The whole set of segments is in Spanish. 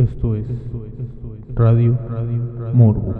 Esto es Radio Morbo.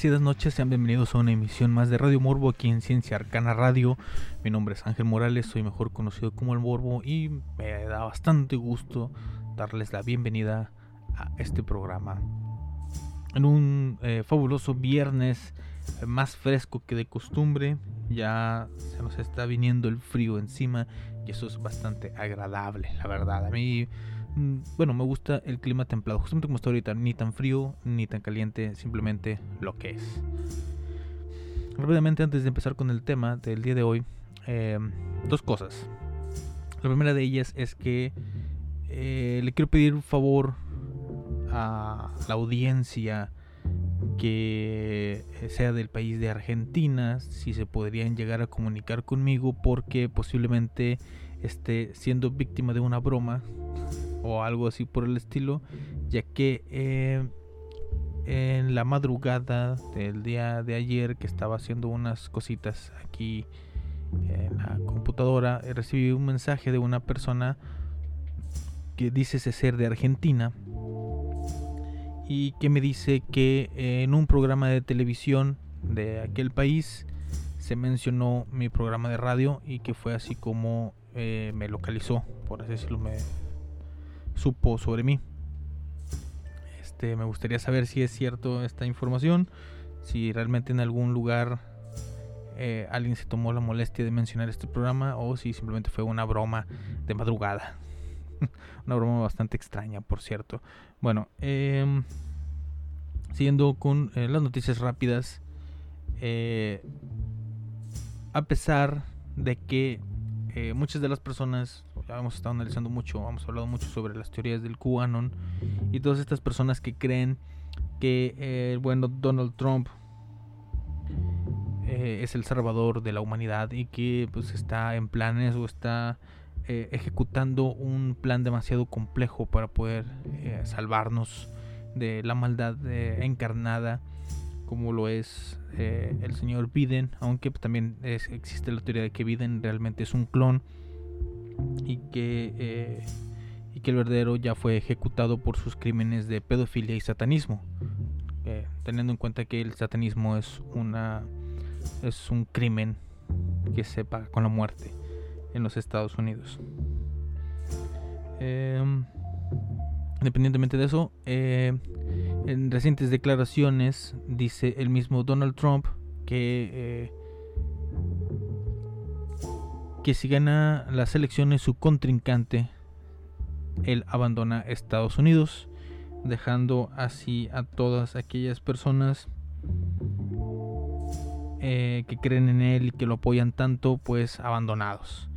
Agradecidas noches, sean bienvenidos a una emisión más de Radio Morbo aquí en Ciencia Arcana Radio. Mi nombre es Ángel Morales, soy mejor conocido como el Morbo y me da bastante gusto darles la bienvenida a este programa. En un eh, fabuloso viernes eh, más fresco que de costumbre, ya se nos está viniendo el frío encima y eso es bastante agradable, la verdad. A mí bueno, me gusta el clima templado, justamente como está ahorita, ni tan frío ni tan caliente, simplemente lo que es. Rápidamente, antes de empezar con el tema del día de hoy, eh, dos cosas. La primera de ellas es que eh, le quiero pedir un favor a la audiencia que sea del país de Argentina, si se podrían llegar a comunicar conmigo porque posiblemente esté siendo víctima de una broma o algo así por el estilo, ya que eh, en la madrugada del día de ayer que estaba haciendo unas cositas aquí en la computadora, eh, recibí un mensaje de una persona que dice ser de Argentina y que me dice que en un programa de televisión de aquel país se mencionó mi programa de radio y que fue así como eh, me localizó, por así decirlo, me supo sobre mí. Este, me gustaría saber si es cierto esta información, si realmente en algún lugar eh, alguien se tomó la molestia de mencionar este programa o si simplemente fue una broma de madrugada. una broma bastante extraña, por cierto. Bueno, eh, siguiendo con eh, las noticias rápidas. Eh, a pesar de que muchas de las personas, hemos estado analizando mucho, hemos hablado mucho sobre las teorías del QAnon y todas estas personas que creen que eh, bueno Donald Trump eh, es el salvador de la humanidad y que pues está en planes o está eh, ejecutando un plan demasiado complejo para poder eh, salvarnos de la maldad encarnada como lo es el señor Biden, aunque también es- existe la teoría de que Biden realmente es un clon y que, eh, y que el verdadero ya fue ejecutado por sus crímenes de pedofilia y satanismo, Eh, teniendo en cuenta que el satanismo es una es un crimen que se paga con la muerte en los Estados Unidos. Em, independientemente de eso, eh, en recientes declaraciones dice el mismo Donald Trump que si gana las elecciones su contrincante, él abandona Estados Unidos, dejando así a todas aquellas personas eh, que creen en él y que lo apoyan tanto, pues abandonados.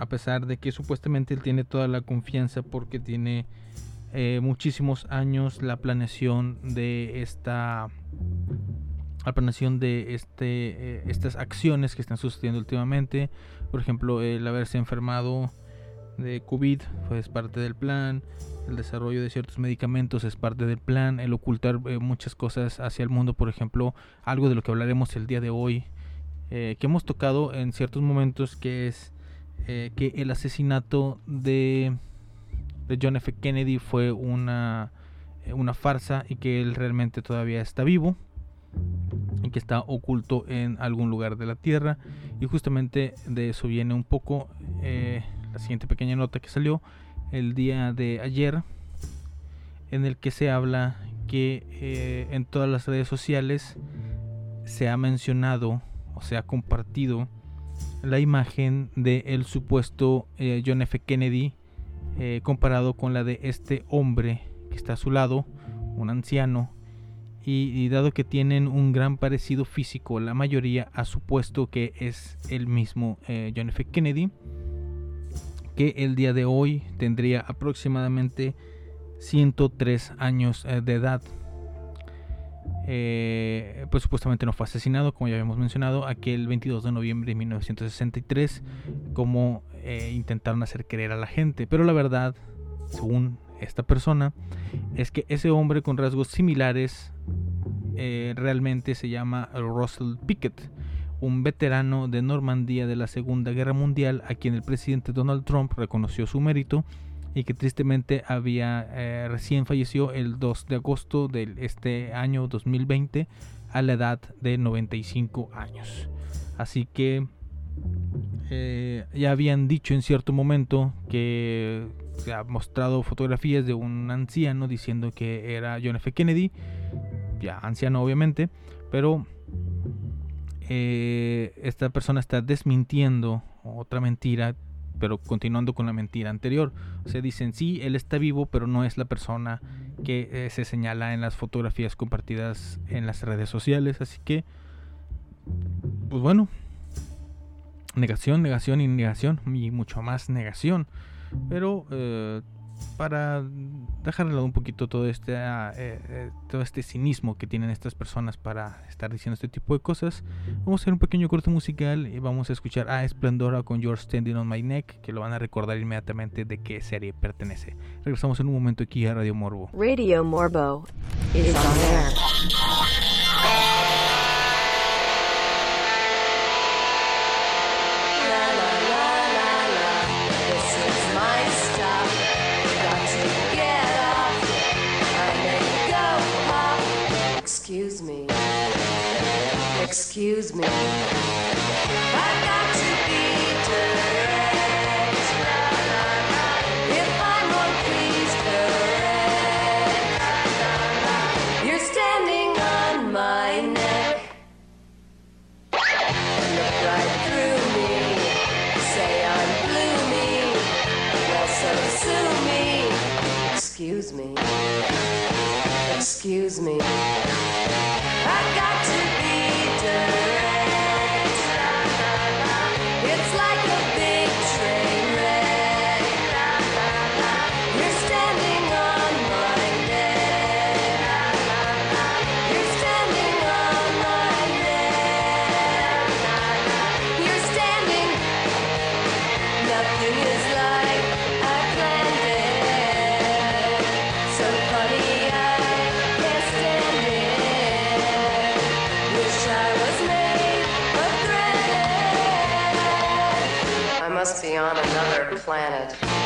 A pesar de que supuestamente él tiene toda la confianza porque tiene eh, muchísimos años la planeación de esta la planeación de este eh, estas acciones que están sucediendo últimamente por ejemplo el haberse enfermado de COVID pues, es parte del plan el desarrollo de ciertos medicamentos es parte del plan el ocultar eh, muchas cosas hacia el mundo por ejemplo algo de lo que hablaremos el día de hoy eh, que hemos tocado en ciertos momentos que es eh, que el asesinato de de John F. Kennedy fue una, una farsa y que él realmente todavía está vivo que está oculto en algún lugar de la tierra y justamente de eso viene un poco eh, la siguiente pequeña nota que salió el día de ayer en el que se habla que eh, en todas las redes sociales se ha mencionado o se ha compartido la imagen de el supuesto eh, John F. Kennedy comparado con la de este hombre que está a su lado, un anciano, y, dado que tienen un gran parecido físico, la mayoría ha supuesto que es el mismo eh, John F. Kennedy, que el día de hoy tendría aproximadamente 103 años eh, de edad. Eh, pues supuestamente no fue asesinado, como ya habíamos mencionado, aquel 22 de noviembre de 1963, como intentaron hacer creer a la gente. Pero la verdad, según esta persona, es que ese hombre con rasgos similares eh, realmente se llama Russell Pickett, un veterano de Normandía de la Segunda Guerra Mundial, a quien el presidente Donald Trump reconoció su mérito y que tristemente había eh, recién falleció el 2 de agosto de este año 2020 a la edad de 95 años. Así que eh, ya habían dicho en cierto momento que se ha mostrado fotografías de un anciano diciendo que era John F. Kennedy, ya anciano obviamente, pero eh, esta persona está desmintiendo otra mentira, pero continuando con la mentira anterior. O sea, dicen, sí, él está vivo, pero no es la persona que eh, se señala en las fotografías compartidas en las redes sociales. Así que, pues bueno, negación, negación y negación, y mucho más negación. Pero eh, para dejar de lado un poquito todo este, ah, eh, eh, todo este cinismo que tienen estas personas para estar diciendo este tipo de cosas, vamos a hacer un pequeño corte musical y vamos a escuchar a Esplendora con Your Standing on My Neck, que lo van a recordar inmediatamente de qué serie pertenece. Regresamos en un momento aquí a Radio Morbo. Radio Morbo is on air. Excuse me. planet.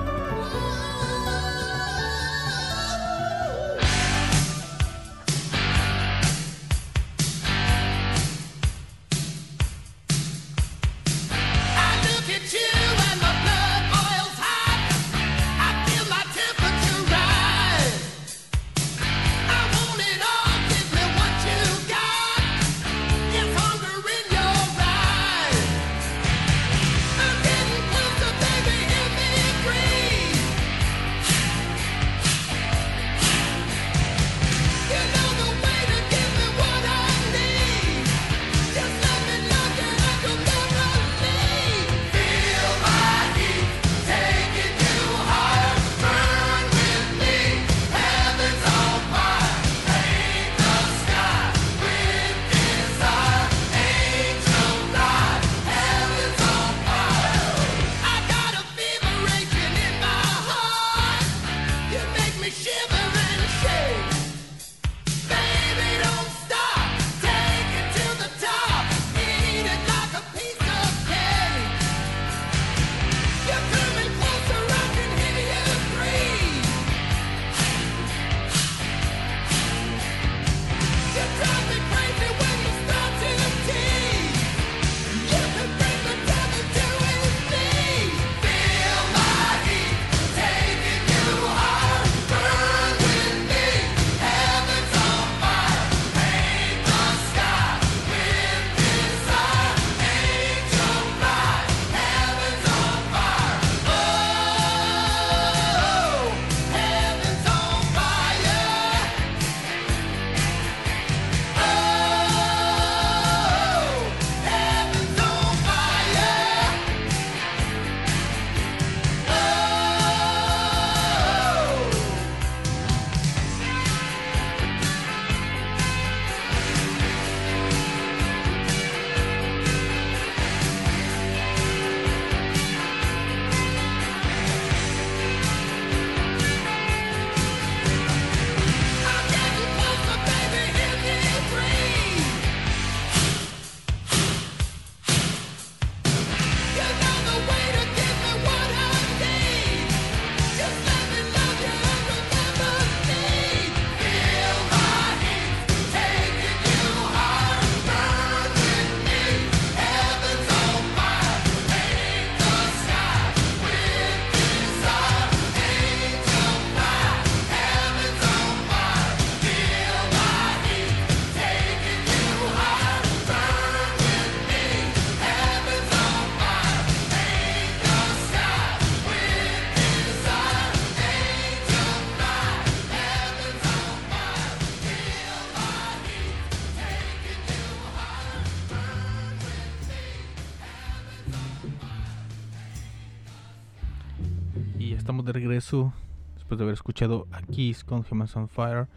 de haber escuchado a Kiss con Humans on Fire.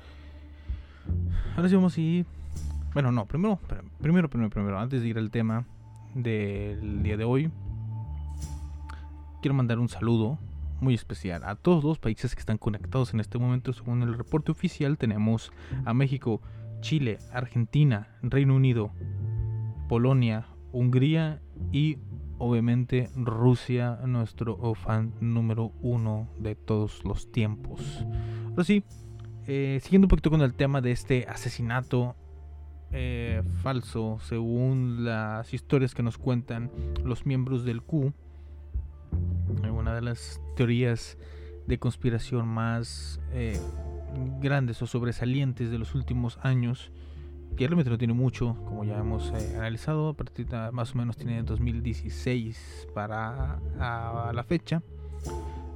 Ahora sí vamos a ir. Bueno, no, primero, primero, primero, primero, antes de ir al tema del día de hoy, quiero mandar un saludo muy especial a todos los países que están conectados en este momento. Según el reporte oficial, tenemos a México, Chile, Argentina, Reino Unido, Polonia, Hungría y obviamente Rusia, nuestro fan número uno de todos los tiempos. Ahora sí, eh, siguiendo un poquito con el tema de este asesinato eh, falso, según las historias que nos cuentan los miembros del Q, una de las teorías de conspiración más eh, grandes o sobresalientes de los últimos años, realmente no tiene mucho, como ya hemos eh, analizado, a partir más o menos tiene 2016 para la fecha,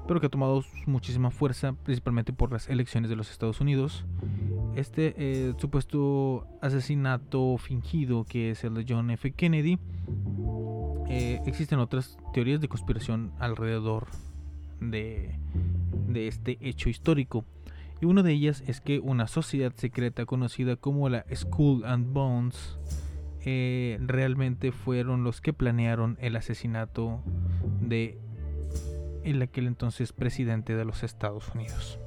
pero que ha tomado muchísima fuerza, principalmente por las elecciones de los Estados Unidos. Este eh, supuesto asesinato fingido que es el de John F. Kennedy, eh, existen otras teorías de conspiración alrededor de, de este hecho histórico. Y una de ellas es que una sociedad secreta conocida como la Skull and Bones eh, realmente fueron los que planearon el asesinato de el aquel entonces presidente de los Estados Unidos.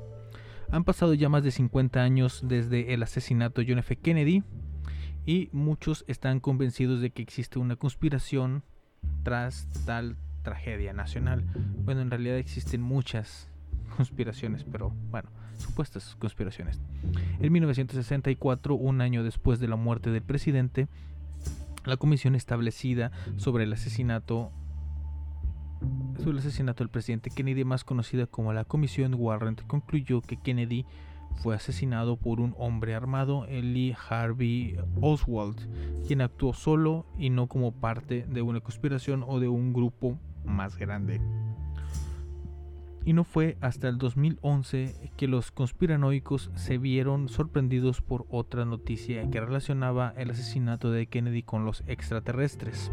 Han pasado ya más de 50 años desde el asesinato de John F. Kennedy y muchos están convencidos de que existe una conspiración tras tal tragedia nacional. Bueno, en realidad existen muchas conspiraciones, pero bueno, supuestas conspiraciones. En 1964, un año después de la muerte del presidente, la comisión establecida sobre el asesinato sobre el asesinato del presidente Kennedy, más conocida como la Comisión Warren, concluyó que Kennedy fue asesinado por un hombre armado, Lee Harvey Oswald, quien actuó solo y no como parte de una conspiración o de un grupo más grande. Y no fue hasta el 2011 que los conspiranoicos se vieron sorprendidos por otra noticia que relacionaba el asesinato de Kennedy con los extraterrestres.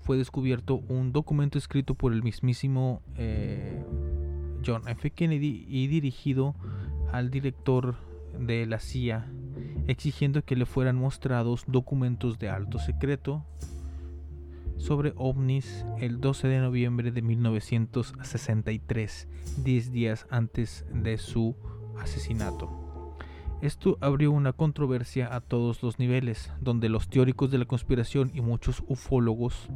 Fue descubierto un documento escrito por el mismísimo eh, John F. Kennedy y dirigido al director de la CIA, exigiendo que le fueran mostrados documentos de alto secreto sobre ovnis el 12 de noviembre de 1963, 10 días antes de su asesinato. Esto abrió una controversia a todos los niveles, donde los teóricos de la conspiración y muchos ufólogos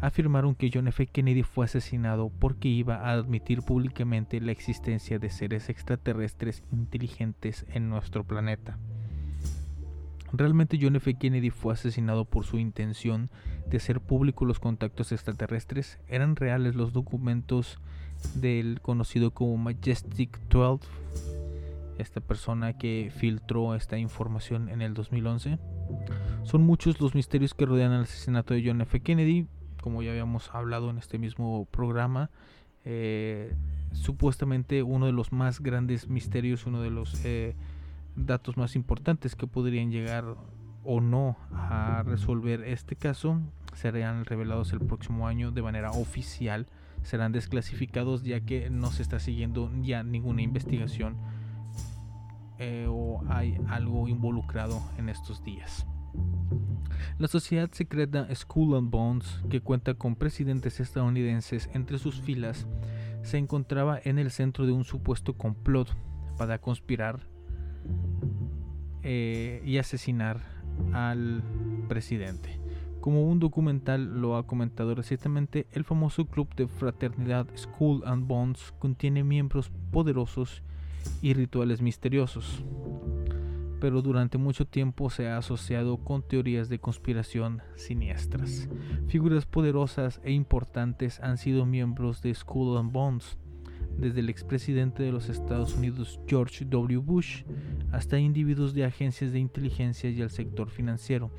afirmaron que John F. Kennedy fue asesinado porque iba a admitir públicamente la existencia de seres extraterrestres inteligentes en nuestro planeta. ¿Realmente John F. Kennedy fue asesinado por su intención de hacer público los contactos extraterrestres? ¿Eran reales los documentos del conocido como Majestic 12? Esta persona que filtró esta información en el 2011. Son muchos los misterios que rodean el asesinato de John F. Kennedy, como ya habíamos hablado en este mismo programa. Eh, supuestamente uno de los más grandes misterios, uno de los eh, datos más importantes que podrían llegar o no a resolver este caso serán revelados el próximo año de manera oficial serán desclasificados ya que no se está siguiendo ya ninguna investigación eh, o hay algo involucrado en estos días. La sociedad secreta Skull and Bones, que cuenta con presidentes estadounidenses entre sus filas, se encontraba en el centro de un supuesto complot para conspirar eh, y asesinar al presidente. Como un documental lo ha comentado recientemente, el famoso club de fraternidad Skull and Bones contiene miembros poderosos y rituales misteriosos, pero durante mucho tiempo se ha asociado con teorías de conspiración siniestras. Figuras poderosas e importantes han sido miembros de Skull and Bones, desde el expresidente de los Estados Unidos George W. Bush hasta individuos de agencias de inteligencia y el sector financiero.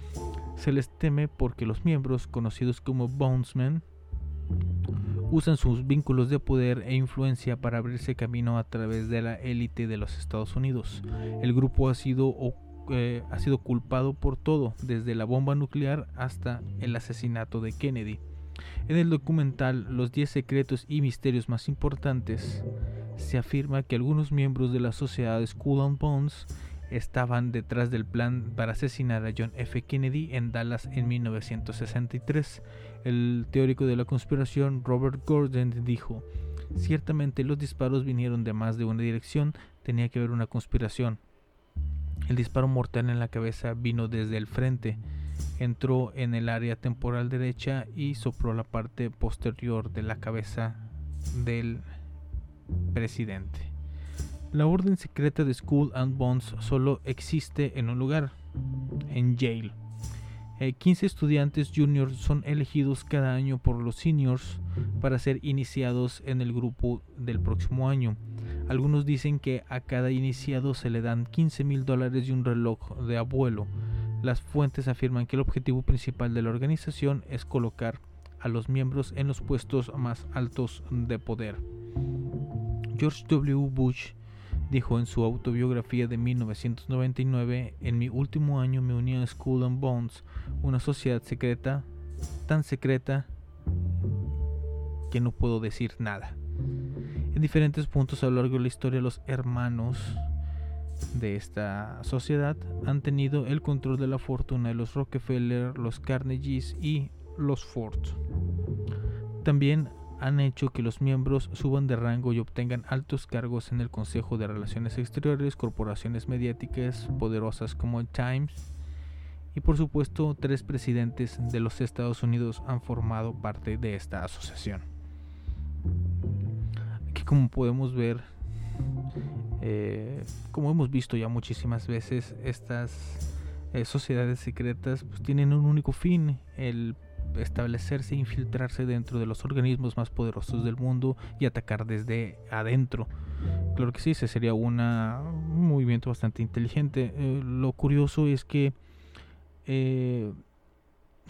Se les teme porque los miembros, conocidos como Bonesmen, usan sus vínculos de poder e influencia para abrirse camino a través de la élite de los Estados Unidos. El grupo ha sido, eh, ha sido culpado por todo, desde la bomba nuclear hasta el asesinato de Kennedy. En el documental Los 10 secretos y misterios más importantes, se afirma que algunos miembros de la sociedad Skull and Bones estaban detrás del plan para asesinar a John F. Kennedy en Dallas en 1963. El teórico de la conspiración Robert Gordon dijo, ciertamente los disparos vinieron de más de una dirección, tenía que haber una conspiración. El disparo mortal en la cabeza vino desde el frente, entró en el área temporal derecha y sopló la parte posterior de la cabeza del presidente. La orden secreta de Skull and Bones solo existe en un lugar, en Yale. Eh, 15 estudiantes juniors son elegidos cada año por los seniors para ser iniciados en el grupo del próximo año. Algunos dicen que a cada iniciado se le dan 15 mil dólares y un reloj de abuelo. Las fuentes afirman que el objetivo principal de la organización es colocar a los miembros en los puestos más altos de poder. George W. Bush dijo en su autobiografía de 1999, en mi último año me uní a Skull and Bones, una sociedad secreta, tan secreta que no puedo decir nada. En diferentes puntos a lo largo de la historia los hermanos de esta sociedad han tenido el control de la fortuna de los Rockefeller, los Carnegies y los Ford. También han hecho que los miembros suban de rango y obtengan altos cargos en el Consejo de Relaciones Exteriores, corporaciones mediáticas poderosas como el Times y por supuesto tres presidentes de los Estados Unidos han formado parte de esta asociación. Aquí como podemos ver, eh, como hemos visto ya muchísimas veces, estas eh, sociedades secretas pues, tienen un único fin, el establecerse e infiltrarse dentro de los organismos más poderosos del mundo y atacar desde adentro. Claro que sí, ese sería un movimiento bastante inteligente. Eh, lo curioso es que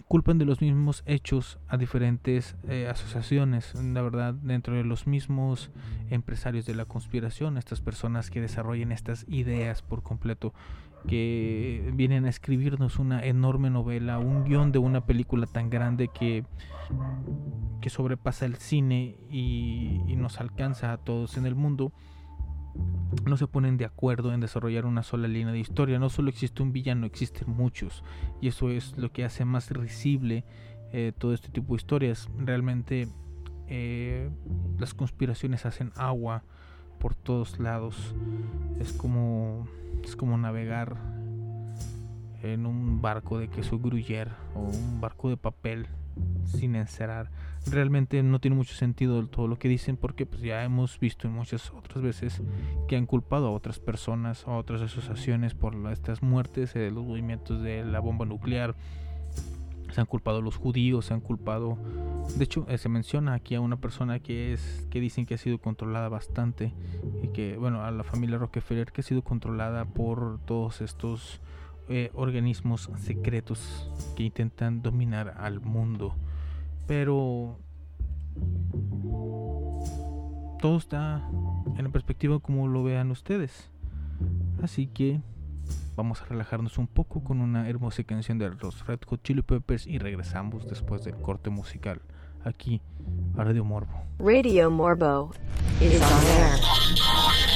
culpan de los mismos hechos a diferentes eh, asociaciones, la verdad, dentro de los mismos empresarios de la conspiración, estas personas que desarrollan estas ideas por completo, que vienen a escribirnos una enorme novela, un guion de una película tan grande que, que sobrepasa el cine y, y nos alcanza a todos en el mundo no se ponen de acuerdo en desarrollar una sola línea de historia. No solo existe un villano, existen muchos. Y eso es lo que hace más risible eh, todo este tipo de historias. Realmente eh, las conspiraciones hacen agua por todos lados. Es como, es como navegar en un barco de queso gruyere o un barco de papel sin encerar. Realmente no tiene mucho sentido todo lo que dicen porque pues ya hemos visto en muchas otras veces que han culpado a otras personas, a otras asociaciones por estas muertes, eh, los movimientos de la bomba nuclear. Se han culpado a los judíos, se han culpado. De hecho, eh, se menciona aquí a una persona que es que dicen que ha sido controlada bastante y que, bueno, a la familia Rockefeller que ha sido controlada por todos estos eh, organismos secretos que intentan dominar al mundo. Pero todo está en la perspectiva como lo vean ustedes. Así que vamos a relajarnos un poco con una hermosa canción de los Red Hot Chili Peppers y regresamos después del corte musical aquí a Radio Morbo. Radio Morbo is on air.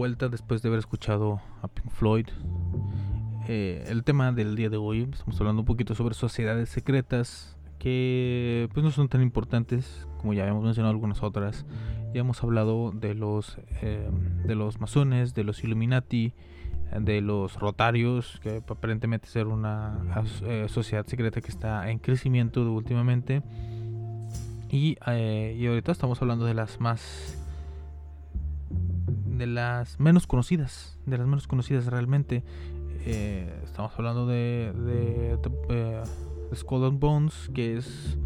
vuelta después de haber escuchado a Pink Floyd. Eh, el tema del día de hoy, estamos hablando un poquito sobre sociedades secretas que pues no son tan importantes como ya habíamos mencionado algunas otras. Ya hemos hablado de los eh, de los masones, de los Illuminati, de los Rotarios, que aparentemente ser una eh, sociedad secreta que está en crecimiento últimamente. Y, eh, y ahorita estamos hablando de las más de las menos conocidas, de las menos conocidas realmente. Eh, estamos hablando de, de, de, eh, and Bones, que es,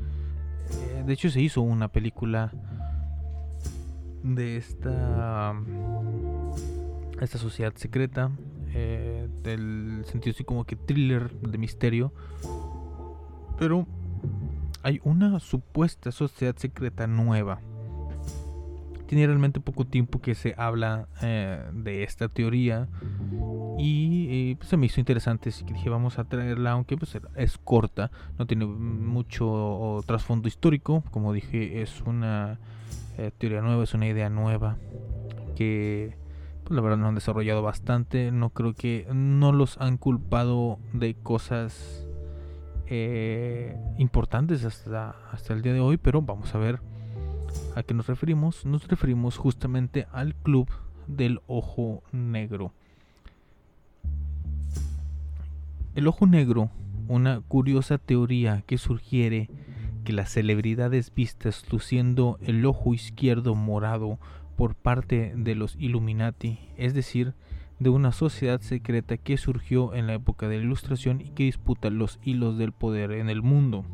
eh, de hecho se hizo una película de esta, esta sociedad secreta, del sentido así como que thriller de misterio, pero hay una supuesta sociedad secreta nueva tiene realmente poco tiempo que se habla eh, de esta teoría. Y eh, pues, se me hizo interesante así que dije vamos a traerla aunque pues es corta no tiene mucho trasfondo histórico. Como dije es una eh, teoría nueva es una idea nueva que pues la verdad no han desarrollado bastante. No creo que no los han culpado de cosas importantes hasta, hasta el día de hoy pero vamos a ver a qué nos referimos, nos referimos justamente al Club del Ojo Negro. El Ojo Negro, una curiosa teoría que sugiere que las celebridades vistas luciendo el ojo izquierdo morado por parte de los Illuminati, es decir, de una sociedad secreta que surgió en la época de la Ilustración y que disputa los hilos del poder en el mundo.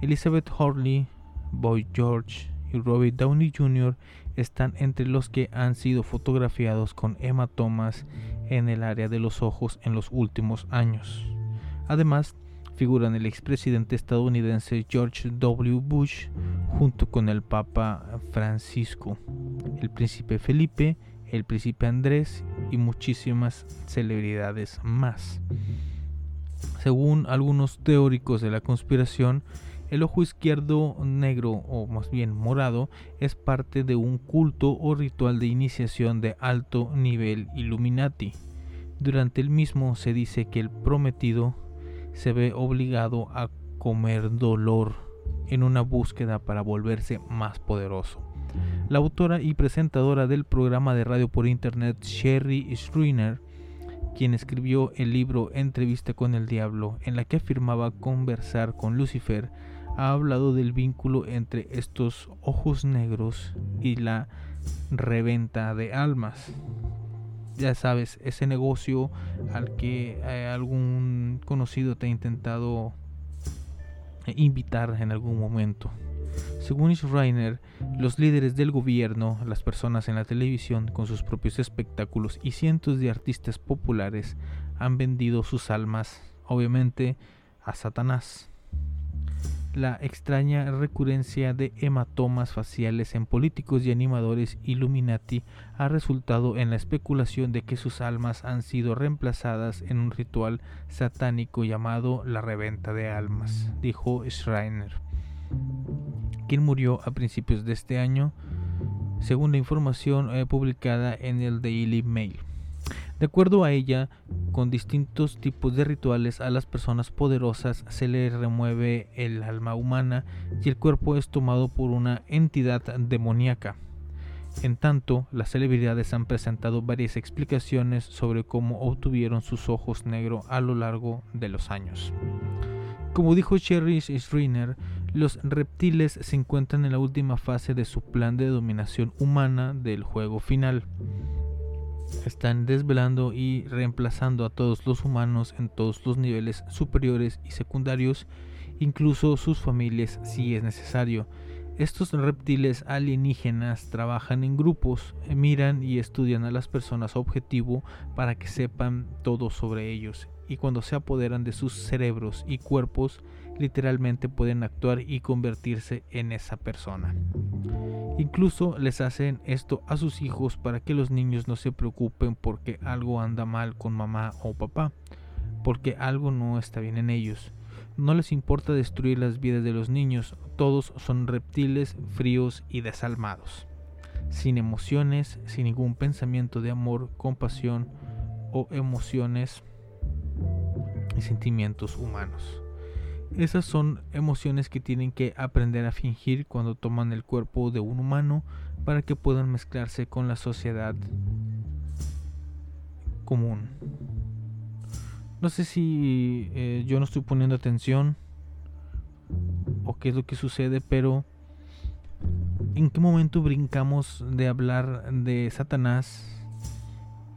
Elizabeth Hurley, Boy George y Robert Downey Jr. están entre los que han sido fotografiados con hematomas en el área de los ojos en los últimos años. Además, figuran el expresidente estadounidense George W. Bush junto con el Papa Francisco, el príncipe Felipe, el príncipe Andrés y muchísimas celebridades más. Según algunos teóricos de la conspiración, el ojo izquierdo negro, o más bien morado, es parte de un culto o ritual de iniciación de alto nivel Illuminati. Durante el mismo se dice que el prometido se ve obligado a comer dolor en una búsqueda para volverse más poderoso. La autora y presentadora del programa de radio por internet Sherry Schreiner, quien escribió el libro Entrevista con el Diablo, en la que afirmaba conversar con Lucifer, ha hablado del vínculo entre estos ojos negros y la reventa de almas. Ya sabes, ese negocio al que eh, algún conocido te ha intentado eh, invitar en algún momento. Según Schreiner, los líderes del gobierno, las personas en la televisión con sus propios espectáculos y cientos de artistas populares han vendido sus almas, obviamente, a Satanás. La extraña recurrencia de hematomas faciales en políticos y animadores Illuminati ha resultado en la especulación de que sus almas han sido reemplazadas en un ritual satánico llamado la reventa de almas, dijo Schreiner, quien murió a principios de este año, según la información eh, publicada en el Daily Mail. De acuerdo a ella, con distintos tipos de rituales a las personas poderosas se le remueve el alma humana y el cuerpo es tomado por una entidad demoníaca. En tanto, las celebridades han presentado varias explicaciones sobre cómo obtuvieron sus ojos negros a lo largo de los años. Como dijo Sherry Schreiner, los reptiles se encuentran en la última fase de su plan de dominación humana del juego final están desvelando y reemplazando a todos los humanos en todos los niveles superiores y secundarios, incluso sus familias si es necesario. Estos reptiles alienígenas trabajan en grupos, miran y estudian a las personas objetivo para que sepan todo sobre ellos, y cuando se apoderan de sus cerebros y cuerpos, literalmente pueden actuar y convertirse en esa persona. Incluso les hacen esto a sus hijos para que los niños no se preocupen porque algo anda mal con mamá o papá, porque algo no está bien en ellos. No les importa destruir las vidas de los niños, todos son reptiles fríos y desalmados, sin emociones, sin ningún pensamiento de amor, compasión o emociones y sentimientos humanos. Esas son emociones que tienen que aprender a fingir cuando toman el cuerpo de un humano para que puedan mezclarse con la sociedad común. No sé si eh, yo no estoy poniendo atención o qué es lo que sucede, pero ¿en qué momento brincamos de hablar de Satanás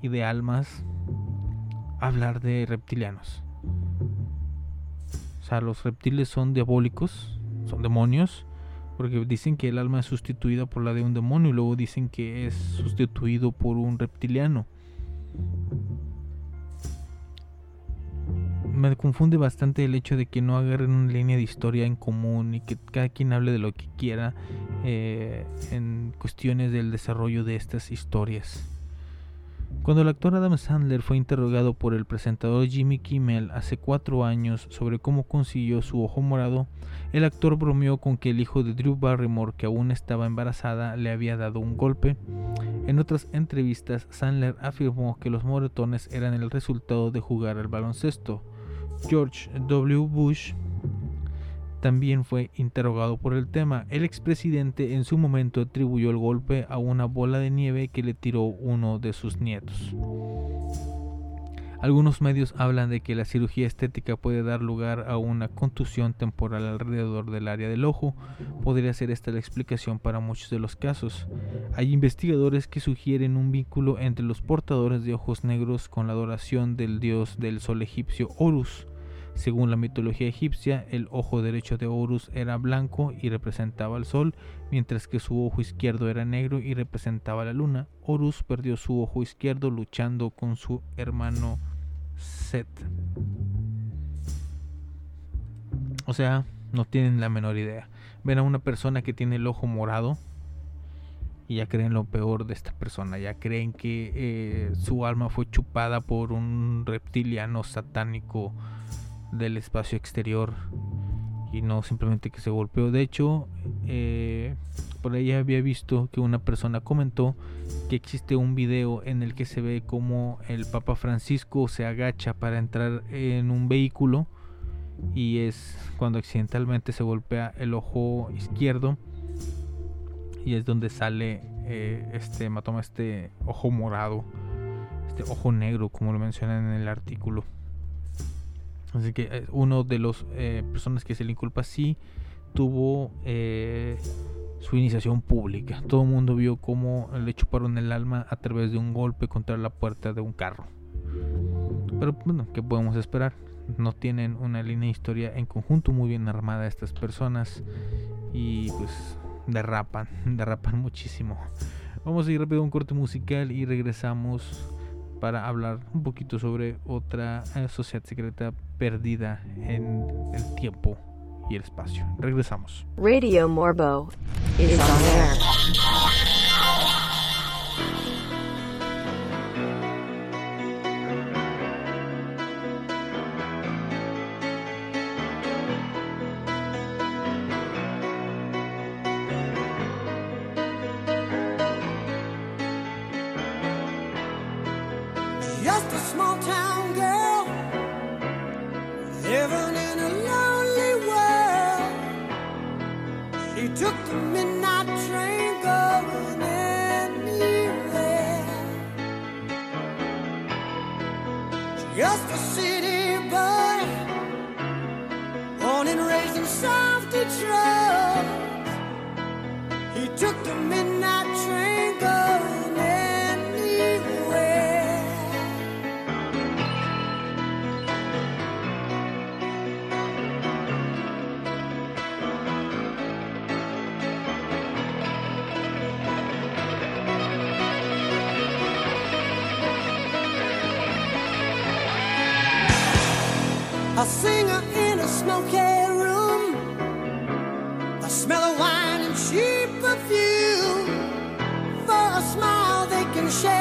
y de almas a hablar de reptilianos? Los reptiles son diabólicos, son demonios, porque dicen que el alma es sustituida por la de un demonio y luego dicen que es sustituido por un reptiliano. Me confunde bastante el hecho de que no agarren una línea de historia en común y que cada quien hable de lo que quiera eh, en cuestiones del desarrollo de estas historias. Cuando el actor Adam Sandler fue interrogado por el presentador Jimmy Kimmel hace cuatro años sobre cómo consiguió su ojo morado, el actor bromeó con que el hijo de Drew Barrymore, que aún estaba embarazada, le había dado un golpe. En otras entrevistas, Sandler afirmó que los moretones eran el resultado de jugar al baloncesto. George W. Bush también fue interrogado por el tema. El expresidente en su momento atribuyó el golpe a una bola de nieve que le tiró uno de sus nietos. Algunos medios hablan de que la cirugía estética puede dar lugar a una contusión temporal alrededor del área del ojo. Podría ser esta la explicación para muchos de los casos. Hay investigadores que sugieren un vínculo entre los portadores de ojos negros con la adoración del dios del sol egipcio Horus. Según la mitología egipcia, el ojo derecho de Horus era blanco y representaba al sol, mientras que su ojo izquierdo era negro y representaba la luna. Horus perdió su ojo izquierdo luchando con su hermano Set. O sea, no tienen la menor idea. Ven a una persona que tiene el ojo morado y ya creen lo peor de esta persona. Ya creen que eh, su alma fue chupada por un reptiliano satánico del espacio exterior y no simplemente que se golpeó. De hecho, eh, por ahí había visto que una persona comentó que existe un video en el que se ve como el Papa Francisco se agacha para entrar en un vehículo y es cuando accidentalmente se golpea el ojo izquierdo y es donde sale eh, este hematoma, este ojo morado, este ojo negro, como lo mencionan en el artículo. Así que eh, uno de los eh, personas que se le inculpa sí tuvo eh, su iniciación pública. Todo el mundo vio cómo le chuparon el alma a través de un golpe contra la puerta de un carro. Pero bueno, ¿qué podemos esperar? No tienen una línea de historia en conjunto muy bien armada estas personas y pues derrapan, derrapan muchísimo. Vamos a ir rápido a un corte musical y regresamos para hablar un poquito sobre otra eh, sociedad secreta perdida en el tiempo y el espacio. Regresamos. Radio Morbo is on air. share.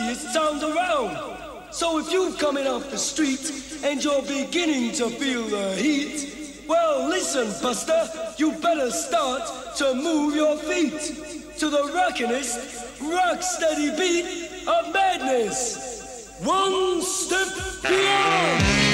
Nuttiest sound around! So if you're coming off the street and you're beginning to feel the heat, well, listen, Buster, you better start to move your feet to the rockinest, rock steady beat of madness. One step beyond!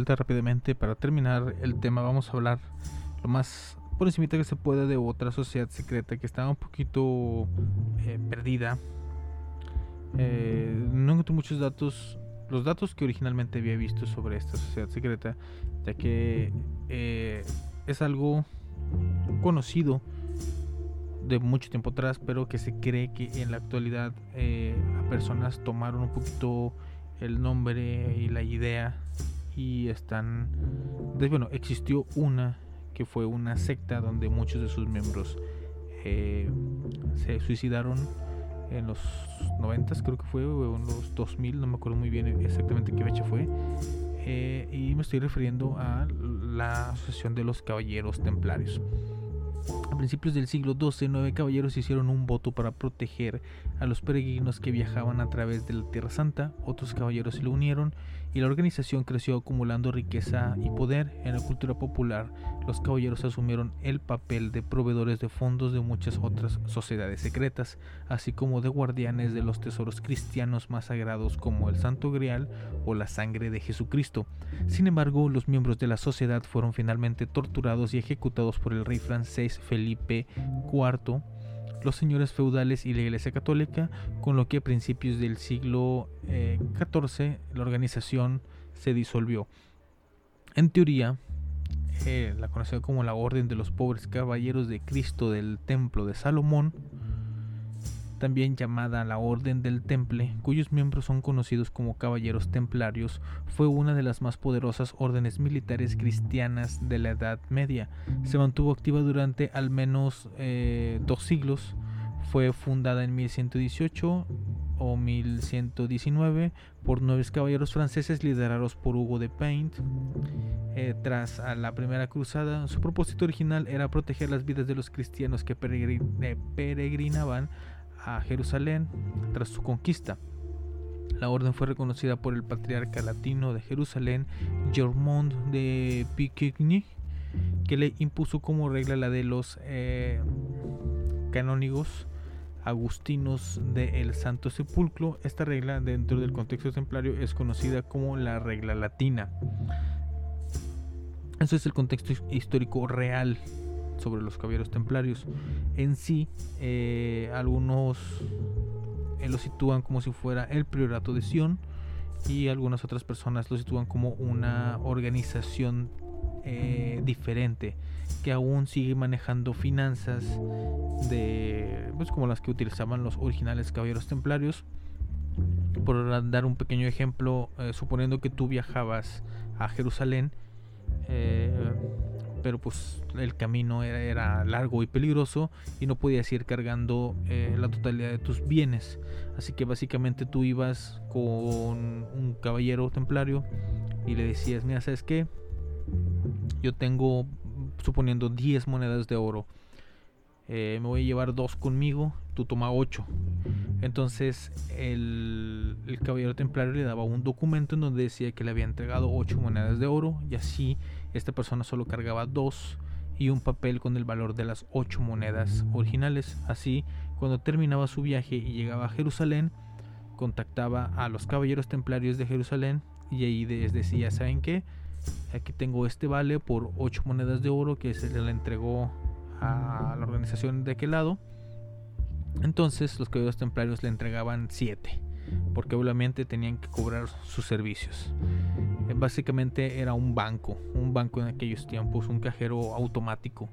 Vuelta rápidamente. Para terminar el tema vamos a hablar lo más por encima que se pueda de otra sociedad secreta que estaba un poquito eh, perdida. Eh, no encontré muchos datos, los datos que originalmente había visto sobre esta sociedad secreta, ya que eh, es algo conocido de mucho tiempo atrás, pero que se cree que en la actualidad a personas tomaron un poquito el nombre y la idea y están bueno existió una que fue una secta donde muchos de sus miembros eh, se suicidaron en los 90 creo que fue o en los 2000 no me acuerdo muy bien exactamente qué fecha fue eh, y me estoy refiriendo a la asociación de los caballeros templarios a principios del siglo XII, nueve caballeros hicieron un voto para proteger a los peregrinos que viajaban a través de la Tierra Santa. Otros caballeros se le unieron y la organización creció acumulando riqueza y poder. En la cultura popular, los caballeros asumieron el papel de proveedores de fondos de muchas otras sociedades secretas, así como de guardianes de los tesoros cristianos más sagrados como el Santo Grial o la sangre de Jesucristo. Sin embargo, los miembros de la sociedad fueron finalmente torturados y ejecutados por el rey francés Felipe IV, los señores feudales y la Iglesia Católica, con lo que a principios del siglo eh, XIV la organización se disolvió. En teoría, eh, la conocida como la Orden de los Pobres Caballeros de Cristo del Templo de Salomón, también llamada la Orden del Temple, cuyos miembros son conocidos como Caballeros Templarios, fue una de las más poderosas órdenes militares cristianas de la Edad Media. Se mantuvo activa durante al menos eh, dos siglos. Fue fundada en 1118 o 1119 por nueve caballeros franceses liderados por Hugo de Paint. Eh, tras la primera cruzada, su propósito original era proteger las vidas de los cristianos que eh, peregrinaban a Jerusalén tras su conquista. La orden fue reconocida por el patriarca latino de Jerusalén, Germont de Picquigny, que le impuso como regla la de los eh, canónigos agustinos del Santo Sepulcro. Esta regla dentro del contexto templario es conocida como la regla latina. Eso es el contexto his- histórico real sobre los caballeros templarios. En sí, eh, algunos eh, lo sitúan como si fuera el priorato de Sion y algunas otras personas lo sitúan como una organización eh, diferente que aún sigue manejando finanzas de pues como las que utilizaban los originales caballeros templarios por dar un pequeño ejemplo eh, suponiendo que tú viajabas a Jerusalén pero pues el camino era, largo y peligroso y no podías ir cargando eh, la totalidad de tus bienes. Así que básicamente tú ibas con un caballero templario y le decías mira sabes qué yo tengo suponiendo 10 monedas de oro. Eh, me voy a llevar dos conmigo tú toma 8 entonces el, el caballero templario le daba un documento en donde decía que le había entregado 8 monedas de oro y así esta persona solo cargaba 2 y un papel con el valor de las 8 monedas originales. Así, cuando terminaba su viaje y llegaba a Jerusalén, contactaba a los caballeros templarios de Jerusalén y ahí les decía, ¿saben qué? Aquí tengo este vale por 8 monedas de oro que se le entregó a la organización de aquel lado. Entonces los caballeros templarios le entregaban 7, porque obviamente tenían que cobrar sus servicios. Eh, Básicamente era un banco, un banco en aquellos tiempos, un cajero automático.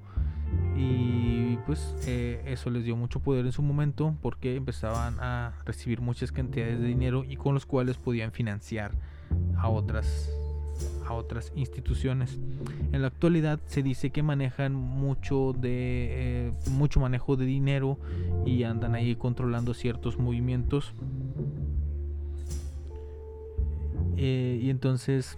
Y pues eh, eso les dio mucho poder en su momento porque empezaban a recibir muchas cantidades de dinero y con los cuales podían financiar a otras a otras instituciones. En la actualidad se dice que manejan mucho de eh, mucho manejo de dinero y andan ahí controlando ciertos movimientos. Eh, y entonces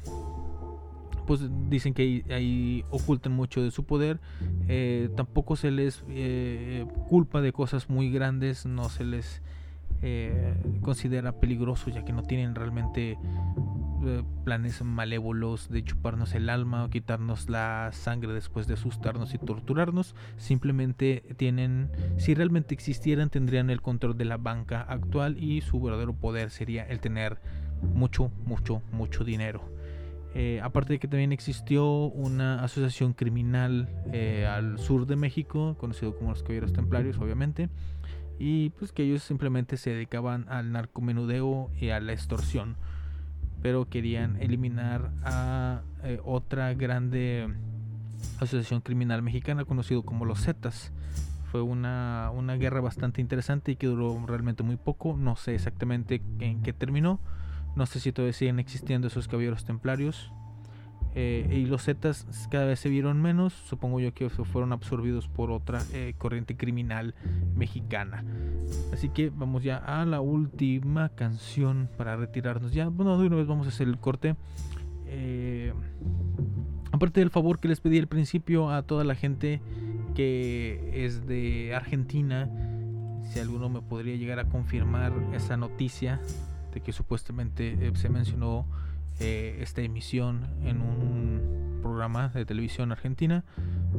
pues dicen que ahí, ocultan mucho de su poder. Eh, tampoco se les eh, culpa de cosas muy grandes, no se les eh, considera peligroso ya que no tienen realmente eh, planes malévolos de chuparnos el alma o quitarnos la sangre después de asustarnos y torturarnos. Simplemente tienen, si realmente existieran, tendrían el control de la banca actual y su verdadero poder sería el tener mucho, mucho, mucho dinero. Eh, aparte de que también existió una asociación criminal eh, al sur de México, conocido como los Caballeros Templarios, obviamente, y pues que ellos simplemente se dedicaban al narcomenudeo y a la extorsión, pero querían eliminar a eh, otra grande asociación criminal mexicana conocido como los Zetas. Fue una, una guerra bastante interesante y que duró realmente muy poco. No sé exactamente en qué terminó. No sé si todavía siguen existiendo esos caballeros templarios. Eh, y los Zetas cada vez se vieron menos. Supongo yo que fueron absorbidos por otra eh, corriente criminal mexicana. Así que vamos ya a la última canción para retirarnos. Ya, bueno, de una vez vamos a hacer el corte. Eh, aparte del favor que les pedí al principio a toda la gente que es de Argentina, si alguno me podría llegar a confirmar esa noticia de que supuestamente eh, se mencionó eh, esta emisión en un programa de televisión argentina,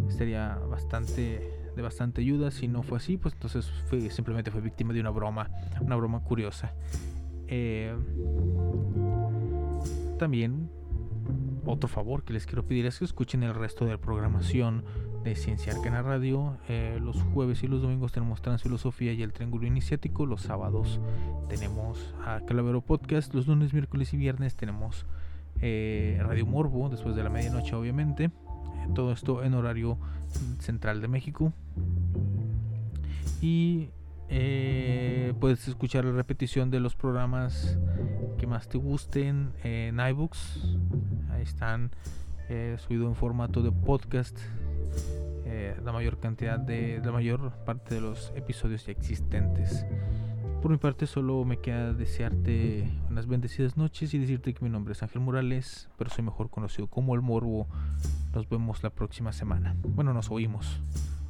sería bastante de bastante ayuda. Si no fue así, pues entonces simplemente fue víctima de una broma, una broma curiosa. Eh, también otro favor que les quiero pedir es que escuchen el resto de la programación de Ciencia Arcana Radio. Eh, los jueves y los domingos tenemos Transfilosofía y el Triángulo Iniciático. Los sábados tenemos a Calavero Podcast. Los lunes, miércoles y viernes tenemos eh, Radio Morbo, después de la medianoche, obviamente. Todo esto en horario central de México. Y eh, puedes escuchar la repetición de los programas que más te gusten en iBooks. Ahí están subido en formato de podcast. Eh, la mayor cantidad de la mayor parte de los episodios ya existentes. Por mi parte solo me queda desearte unas bendecidas noches y decirte que mi nombre es Ángel Morales, pero soy mejor conocido como El Morbo. Nos vemos la próxima semana. Bueno, nos oímos.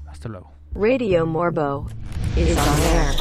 Hasta luego. Radio Morbo is on air.